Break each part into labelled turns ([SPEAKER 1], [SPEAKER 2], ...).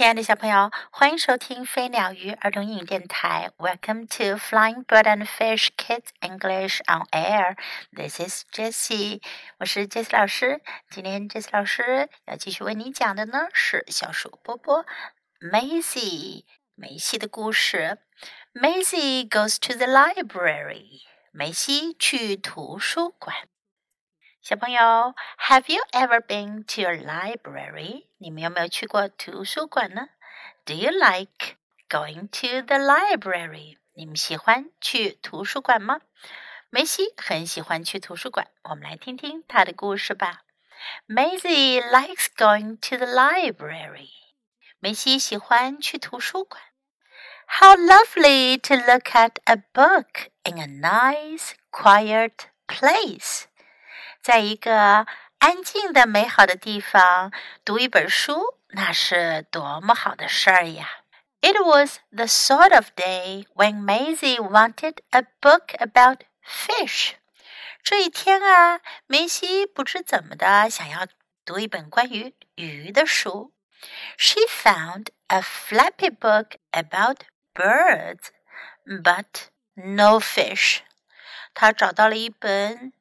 [SPEAKER 1] 亲爱的小朋友，欢迎收听飞鸟鱼儿童英语电台。Welcome to Flying Bird and Fish Kids English on Air. This is Jessie，我是 Jessie 老师。今天 Jessie 老师要继续为你讲的呢是小鼠波波 Maisie 梅西的故事。Maisie goes to the library. 梅西去图书馆。小朋友，Have you ever been to a library？你们有没有去过图书馆呢？Do you like going to the library？你们喜欢去图书馆吗？梅西很喜欢去图书馆，我们来听听他的故事吧。Maisy likes going to the library。梅西喜欢去图书馆。How lovely to look at a book in a nice, quiet place. 在一个安静的、美好的地方读一本书，那是多么好的事儿呀！It was the sort of day when Maisie wanted a book about fish。这一天啊，梅西不知怎么的想要读一本关于鱼的书。She found a flappy book about birds, but no fish。她找到了一本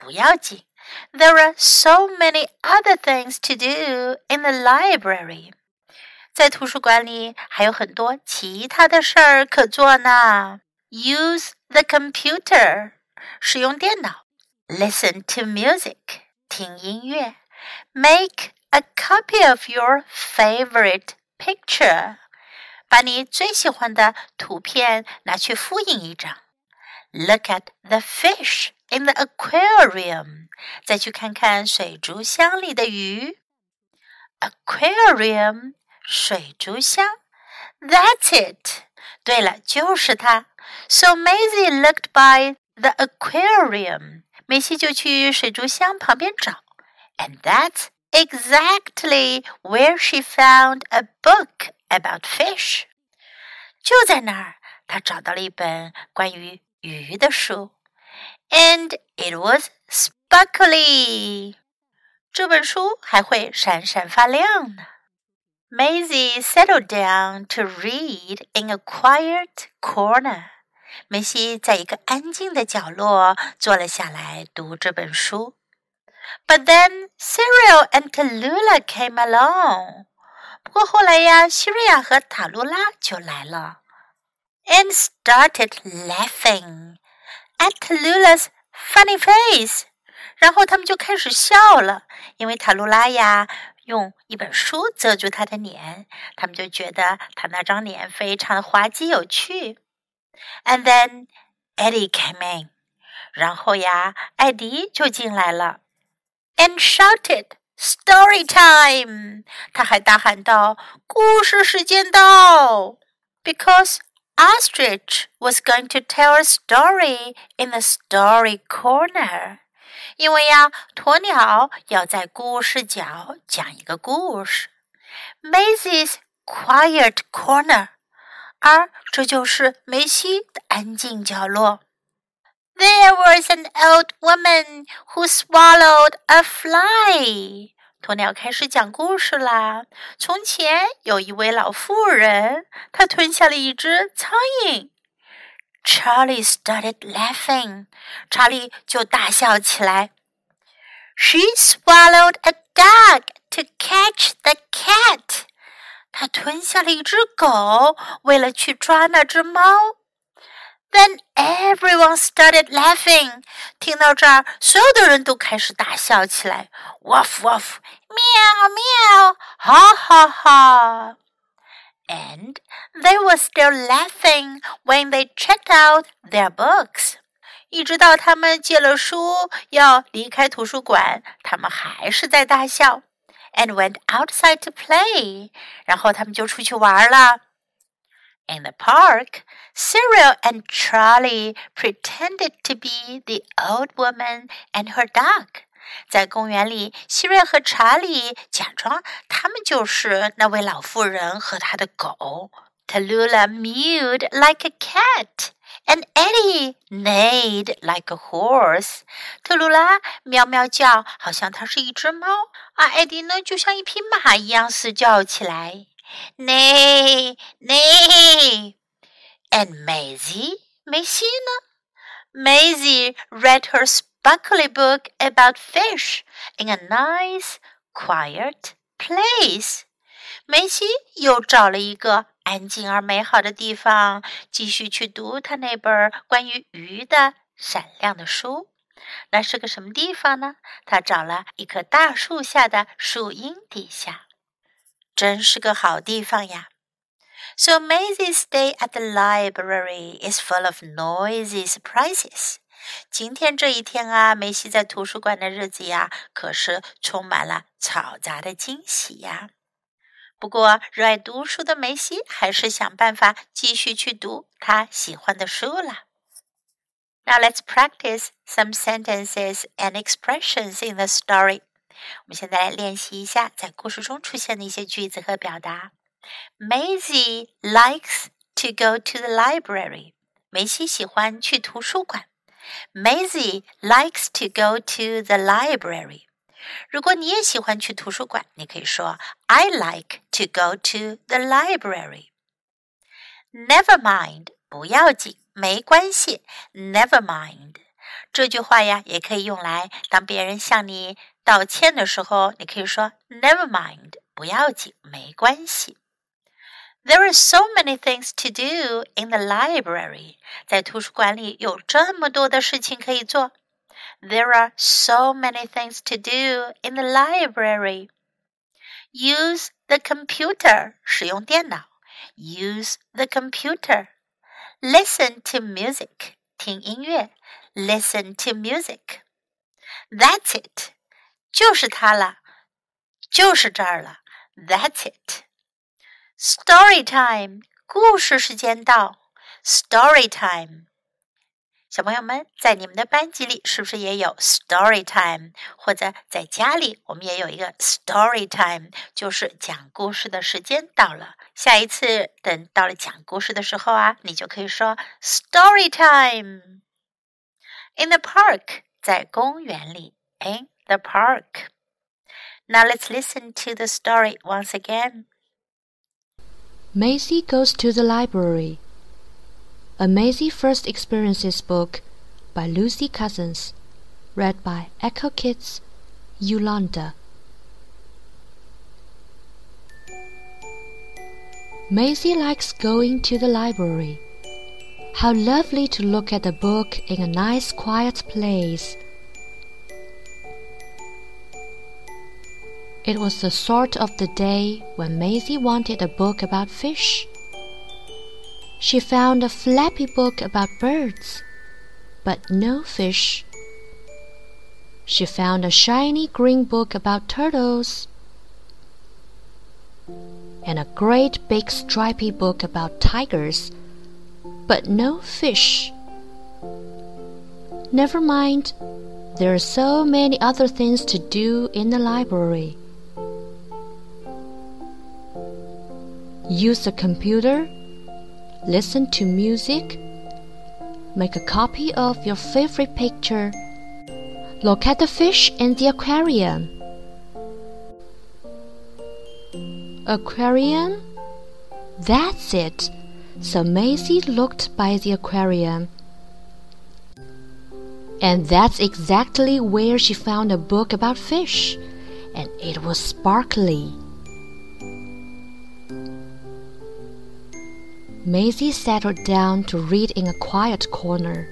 [SPEAKER 1] 不要紧，There are so many other things to do in the library。在图书馆里还有很多其他的事儿可做呢。Use the computer，使用电脑；listen to music，听音乐；make a copy of your favorite picture，把你最喜欢的图片拿去复印一张。 Look at the fish in the aquarium. 再去看看水族箱里的鱼。Aquarium，水族箱。That's it. 对了，就是它。So Maisy looked by the aquarium. 梅西就去水族箱旁边找。And that's exactly where she found a book about fish. 就在那儿，她找到了一本关于鱼的书，and it was sparkly。这本书还会闪闪发亮呢。Maisy settled down to read in a quiet corner。梅西在一个安静的角落坐了下来，读这本书。But then Cyril and Tallulah came along。不过后来呀，西瑞亚和塔露拉就来了。，and started laughing at Tallulah's funny face，然后他们就开始笑了，因为塔露拉呀用一本书遮住他的脸，他们就觉得他那张脸非常的滑稽有趣。And then Eddie came in，然后呀，艾迪就进来了，and shouted story time，他还大喊道：“故事时间到！”Because ostrich was going to tell a story in the story corner. 因为呀，鸵鸟要在故事角讲一个故事。Maisy's quiet corner，而这就是梅西的安静角落。There was an old woman who swallowed a fly. 鸵鸟开始讲故事啦。从前有一位老妇人，她吞下了一只苍蝇。Charlie started laughing，查理就大笑起来。She swallowed a dog to catch the cat，她吞下了一只狗，为了去抓那只猫。Then everyone started laughing。听到这儿，所有的人都开始大笑起来。Woof woof，喵喵，哈哈哈。And they were still laughing when they checked out their books。一直到他们借了书要离开图书馆，他们还是在大笑。 and went outside to play. 然后他们就出去玩了。 In the park, Cyril and Charlie pretended to be the old woman and her dog. 在公园里，希瑞和查理假装他们就是那位老妇人和她的狗。Tallulah mewed like a cat, and Eddie neighed like a horse. 特鲁拉喵喵叫，好像它是一只猫啊。艾迪呢，就像一匹马一样嘶叫起来。 Nay, nay, And Maisy, Maisy 呢? Maisie read her sparkly book about fish in a nice, quiet place. 梅西又找了一个安静而美好的地方，继续去读他那本关于鱼的闪亮的书。那是个什么地方呢？他找了一棵大树下的树荫底下。真是个好地方呀。So Maisy's day at the library is full of noisy surprises. 今天这一天啊，梅西在图书馆的日子呀，可是充满了嘈杂的惊喜呀。不过，热爱读书的梅西还是想办法继续去读他喜欢的书啦。Now let's practice some sentences and expressions in the story 我们现在来练习一下在故事中出现的一些句子和表达。Maisy likes to go to the library。梅西喜欢去图书馆。Maisy likes to go to the library。如果你也喜欢去图书馆，你可以说 I like to go to the library. Never mind，不要紧，没关系。Never mind，这句话呀，也可以用来当别人向你道歉的时候，你可以说 Never mind，不要紧，没关系。There are so many things to do in the library. 在图书馆里有这么多的事情可以做。there are so many things to do in the library. Use the computer. 使用电脑. Use the computer. Listen to music. 听音乐. Listen to music. That's it. 就是它了，就是这儿了。That's it. Story time. 故事时间到。Story time. 小朋友们，在你们的班级里是不是也有 story time？或者在家里，我们也有一个 story time，就是讲故事的时间到了。下一次等到了讲故事的时候啊，你就可以说 story time。In the park，在公园里。哎 the park. Now let's listen to the story once again.
[SPEAKER 2] Maisy goes to the library. A Maisy First Experiences book by Lucy Cousins, read by Echo Kids, Yolanda. Maisy likes going to the library. How lovely to look at a book in a nice quiet place. It was the sort of the day when Maisy wanted a book about fish. She found a flappy book about birds, but no fish. She found a shiny green book about turtles, and a great big stripy book about tigers, but no fish. Never mind, there are so many other things to do in the library. Use the computer listen to music, make a copy of your favorite picture, look at the fish in the aquarium. Aquarium? That's it. So Maisy looked by the aquarium. And that's exactly where she found a book about fish, and it was sparkly. Maisy settled down to read in a quiet corner.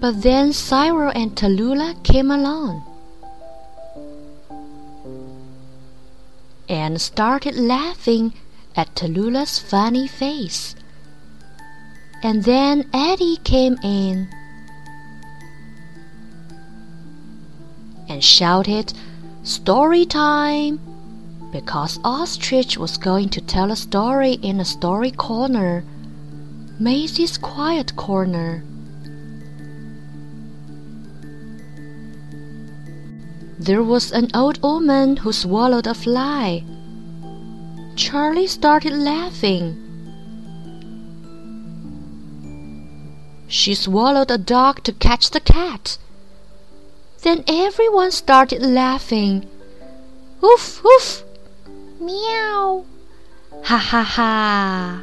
[SPEAKER 2] But then Cyril and Tallulah came along and started laughing at Tallulah's funny face. And then Eddie came in and shouted, Story time! Because Ostrich was going to tell a story in a story corner, Maisy's quiet corner. There was an old woman who swallowed a fly. Charlie started laughing. She swallowed a dog to catch the cat. Then everyone started laughing. Woof, woof, meow, ha ha ha.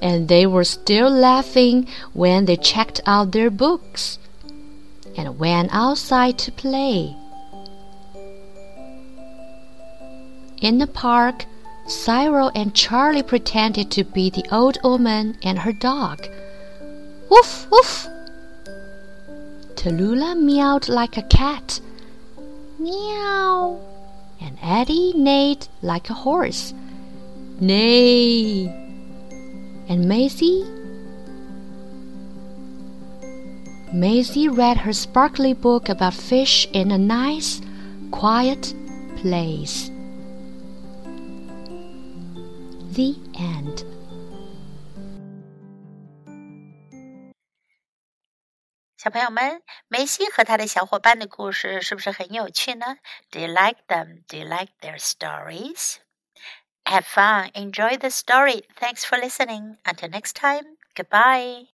[SPEAKER 2] And they were still laughing when they checked out their books and went outside to play. In the park, Cyril and Charlie pretended to be the old woman and her dog. Woof, woof! Tallulah meowed like a cat. Meow! And Eddie neighed like a horse. Neigh! And Maisy? Maisy read her sparkly book about fish in a nice, quiet place. The end.
[SPEAKER 1] 小朋友们，梅西和他的小伙伴的故事是不是很有趣呢？Do you like them? Do you like their stories? Have fun, enjoy the story. Thanks for listening. Until next time, goodbye.